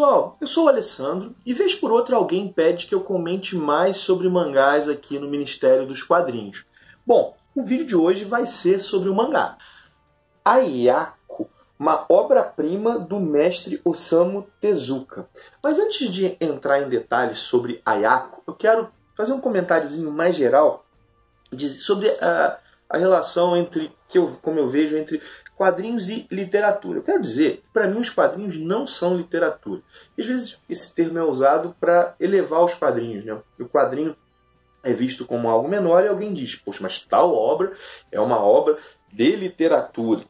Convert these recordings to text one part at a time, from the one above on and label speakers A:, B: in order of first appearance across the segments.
A: Pessoal, eu sou o Alessandro e vez por outra alguém pede que eu comente mais sobre mangás aqui no Ministério dos Quadrinhos. Bom, o vídeo de hoje vai ser sobre o mangá Ayako, uma obra-prima do mestre Osamu Tezuka. Mas antes de entrar em detalhes sobre Ayako, eu quero fazer um comentáriozinho mais geral sobre a, a relação entre que eu, como eu vejo entre quadrinhos e literatura. Eu quero dizer, para mim, os quadrinhos não são literatura. Às vezes esse termo é usado para elevar os quadrinhos. Né? O quadrinho é visto como algo menor e alguém diz, poxa, mas tal obra é uma obra de literatura.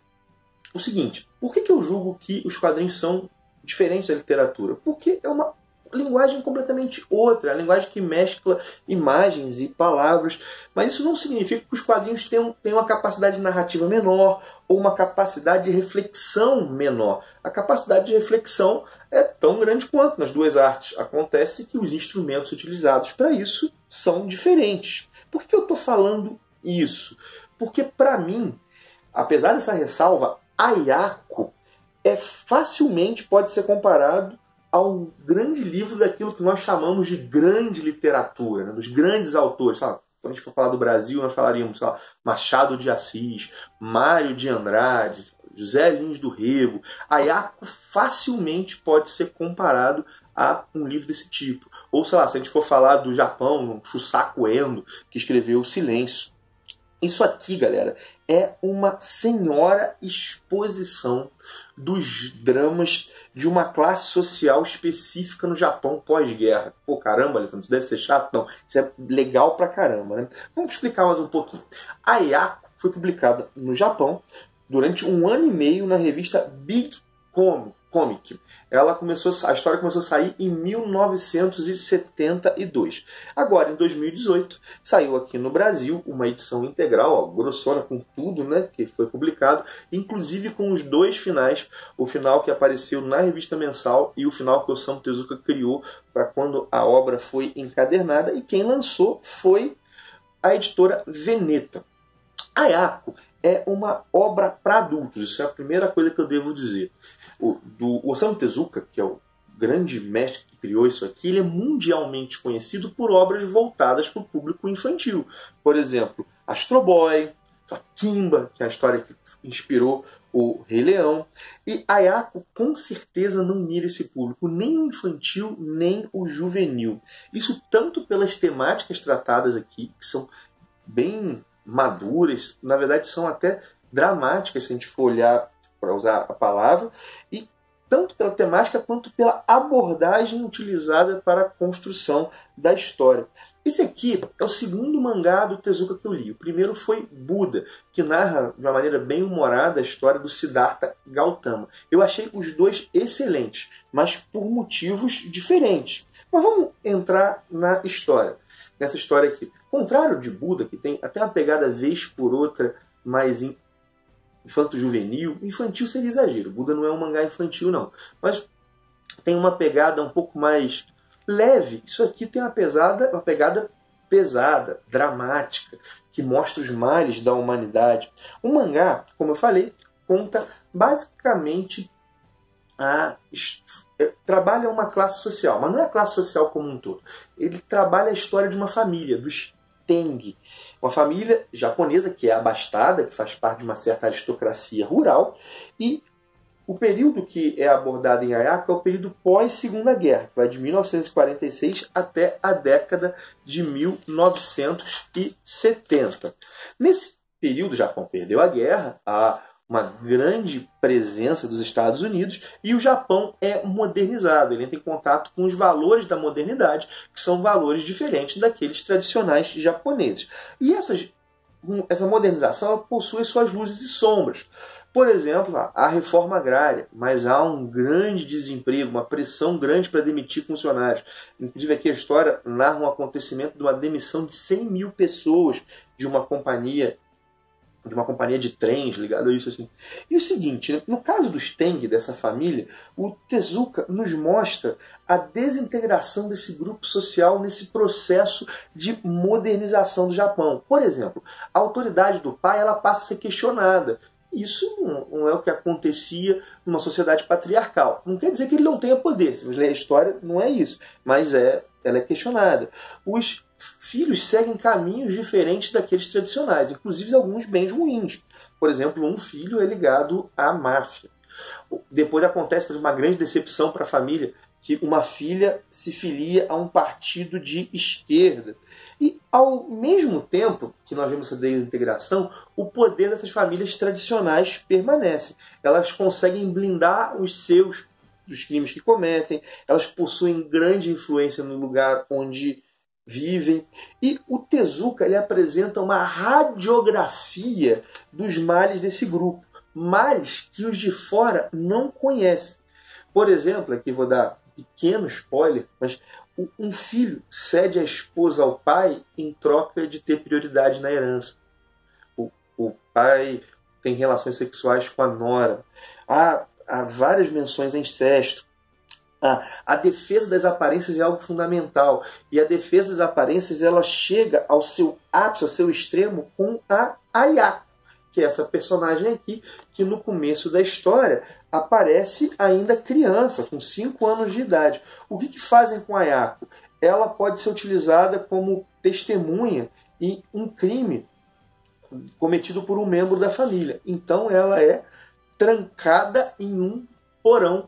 A: O seguinte, por que, que eu julgo que os quadrinhos são diferentes da literatura? Porque é uma linguagem completamente outra, a linguagem que mescla imagens e palavras, mas isso não significa que os quadrinhos tenham, tenham uma capacidade narrativa menor ou uma capacidade de reflexão menor. A capacidade de reflexão é tão grande quanto nas duas artes. Acontece que os instrumentos utilizados para isso são diferentes. Por que eu estou falando isso? Porque, para mim, apesar dessa ressalva, Ayako é facilmente pode ser comparado ao grande livro daquilo que nós chamamos de grande literatura, né? dos grandes autores. Sabe? Quando a gente for falar do Brasil, nós falaríamos lá, Machado de Assis, Mário de Andrade, José Lins do Rego. Ayako facilmente pode ser comparado a um livro desse tipo. Ou, sei lá, se a gente for falar do Japão, Shusaku Endo, que escreveu O Silêncio. Isso aqui, galera, é uma senhora exposição dos dramas de uma classe social específica no Japão pós-guerra. Pô, caramba, Alessandro, isso deve ser chato? Não, isso é legal pra caramba, né? Vamos explicar mais um pouquinho. A Yako foi publicada no Japão durante um ano e meio na revista Big Comic ela começou, a história começou a sair em 1972. Agora, em 2018, saiu aqui no Brasil uma edição integral, ó, grossona com tudo, né, que foi publicado, inclusive com os dois finais, o final que apareceu na revista mensal e o final que o Sam Tezuka criou para quando a obra foi encadernada, e quem lançou foi a editora Veneta. Ayako é uma obra para adultos, isso é a primeira coisa que eu devo dizer o, do Osamu Tezuka, que é o grande mestre que criou isso aqui, ele é mundialmente conhecido por obras voltadas para o público infantil. Por exemplo, Astro Boy, Kimba, que é a história que inspirou o Rei Leão. E Ayako com certeza não mira esse público, nem o infantil, nem o juvenil. Isso tanto pelas temáticas tratadas aqui, que são bem maduras, na verdade são até dramáticas se a gente for olhar para usar a palavra, e tanto pela temática quanto pela abordagem utilizada para a construção da história. Esse aqui é o segundo mangá do Tezuka que eu li. O primeiro foi Buda, que narra de uma maneira bem humorada a história do Siddhartha Gautama. Eu achei os dois excelentes, mas por motivos diferentes. Mas vamos entrar na história. Nessa história aqui. Contrário de Buda, que tem até uma pegada vez por outra mais infanto-juvenil. Infantil seria exagero. Buda não é um mangá infantil, não. Mas tem uma pegada um pouco mais leve. Isso aqui tem uma, pesada, uma pegada pesada, dramática, que mostra os males da humanidade. O mangá, como eu falei, conta basicamente a é, trabalha uma classe social, mas não é a classe social como um todo. Ele trabalha a história de uma família, dos Teng, uma família japonesa que é abastada, que faz parte de uma certa aristocracia rural, e O período que é abordado em Ayako é o período pós-Segunda Guerra, que vai de 1946 até a década de 1970. Nesse período, o Japão perdeu a guerra, há uma grande presença dos Estados Unidos e o Japão é modernizado, ele entra em contato com os valores da modernidade, que são valores diferentes daqueles tradicionais japoneses. E essas, essa modernização possui suas luzes e sombras. Por exemplo, a reforma agrária, mas há um grande desemprego, uma pressão grande para demitir funcionários. Inclusive, aqui a história narra um acontecimento de uma demissão de 100 mil pessoas de uma companhia de uma companhia de trens ligado a isso assim. E o seguinte, né? no caso dos Teng, dessa família, o Tezuka nos mostra a desintegração desse grupo social nesse processo de modernização do Japão. Por exemplo, a autoridade do pai ela passa a ser questionada. Isso não é o que acontecia numa sociedade patriarcal. Não quer dizer que ele não tenha poder. Se você ler a história, não é isso. Mas é, ela é questionada. Os filhos seguem caminhos diferentes daqueles tradicionais, inclusive alguns bens ruins. Por exemplo, um filho é ligado à máfia. Depois acontece uma grande decepção para a família, que uma filha se filia a um partido de esquerda. E ao mesmo tempo que nós vemos essa desintegração, o poder dessas famílias tradicionais permanece. Elas conseguem blindar os seus dos crimes que cometem, elas possuem grande influência no lugar onde vivem. E o Tezuka ele apresenta uma radiografia dos males desse grupo, males que os de fora não conhecem. Por exemplo, aqui vou dar um pequeno spoiler, mas um filho cede a esposa ao pai em troca de ter prioridade na herança. O, o pai tem relações sexuais com a nora. Há, há várias menções a incesto. A, a defesa das aparências é algo fundamental. E a defesa das aparências ela chega ao seu ápice, ao seu extremo, com a Ayako, que é essa personagem aqui, que no começo da história aparece ainda criança, com 5 anos de idade. O que, que fazem com a Ayako? Ela pode ser utilizada como testemunha em um crime cometido por um membro da família. Então ela é trancada em um porão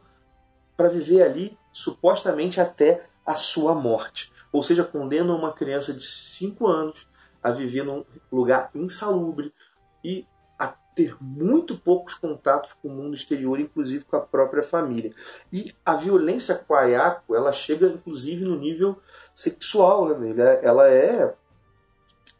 A: para viver ali supostamente até a sua morte. Ou seja, condena uma criança de 5 anos a viver num lugar insalubre e a ter muito poucos contatos com o mundo exterior, inclusive com a própria família. E a violência com a Ayako, ela chega inclusive no nível sexual, né? ela é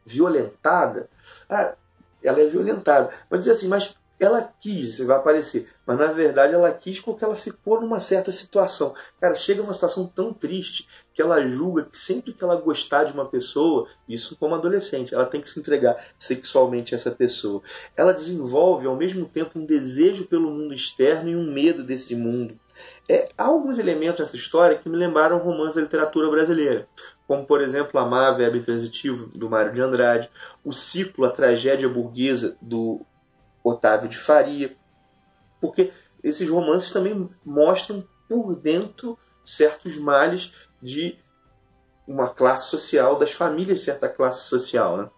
A: violentada. Ah, ela é violentada. Mas dizer assim, mas ela quis, vai aparecer, mas na verdade ela quis porque ela ficou numa certa situação. Cara, chega uma situação tão triste que ela julga que sempre que ela gostar de uma pessoa, isso como adolescente, ela tem que se entregar sexualmente a essa pessoa. Ela desenvolve ao mesmo tempo um desejo pelo mundo externo e um medo desse mundo. É, há alguns elementos nessa história que me lembraram romances da literatura brasileira, como por exemplo Amar, Verbo Intransitivo, do Mário de Andrade, o ciclo A Tragédia Burguesa, do Otávio de Faria, porque esses romances também mostram por dentro certos males de uma classe social, das famílias de certa classe social. Né?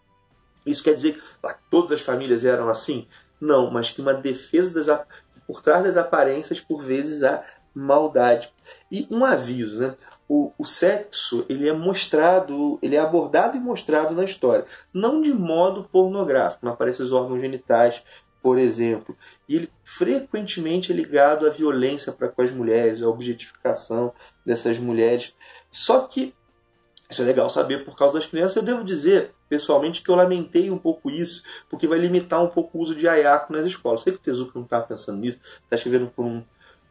A: Isso quer dizer que todas as famílias eram assim? Não, mas que uma defesa das, por trás das aparências, por vezes, há maldade. E um aviso, né? O, o, sexo ele é mostrado, ele é abordado e mostrado na história, não de modo pornográfico, não aparecem os órgãos genitais, por exemplo. E ele frequentemente é ligado à violência para com as mulheres, à objetificação dessas mulheres. Só que isso é legal saber por causa das crianças. Eu devo dizer, pessoalmente, que eu lamentei um pouco isso, porque vai limitar um pouco o uso de ayako nas escolas. Sei que o Tezuka não está pensando nisso, está escrevendo por um,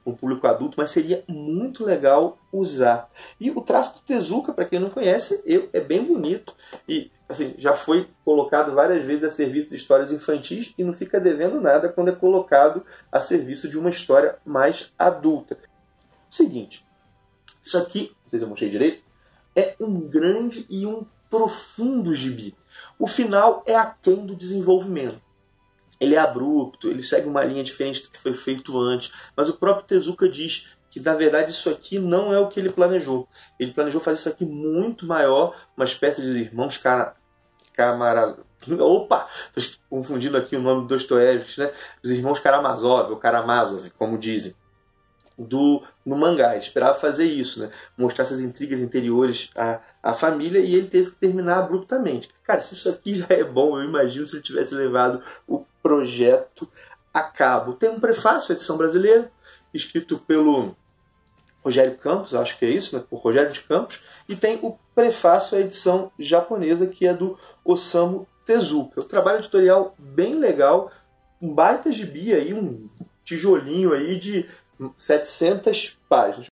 A: um público adulto, mas seria muito legal usar. E o traço do Tezuka, para quem não conhece, é bem bonito. E assim, já foi colocado várias vezes a serviço de histórias infantis e não fica devendo nada quando é colocado a serviço de uma história mais adulta. Seguinte, isso aqui, não sei mostrei direito, é um grande e um profundo gibi. O final é aquém do desenvolvimento. Ele é abrupto, ele segue uma linha diferente do que foi feito antes, mas o próprio Tezuka diz que na verdade isso aqui não é o que ele planejou. Ele planejou fazer isso aqui muito maior, uma espécie de irmãos cara, camara, Opa! Estou confundindo aqui o nome do Dostoiévski, né? Os irmãos Karamazov, ou Karamazov, como dizem, do, no mangá. Ele esperava fazer isso, né? Mostrar essas intrigas interiores à, à família e ele teve que terminar abruptamente. Cara, se isso aqui já é bom, eu imagino se ele tivesse levado o projeto a cabo. Tem um prefácio, edição brasileira, escrito pelo Rogério Campos, acho que é isso, né? Por Rogério de Campos, e tem o prefácio à edição japonesa, que é do Osamu Tezuka. O trabalho editorial bem legal, um baita gibi aí, um tijolinho aí de 700 páginas.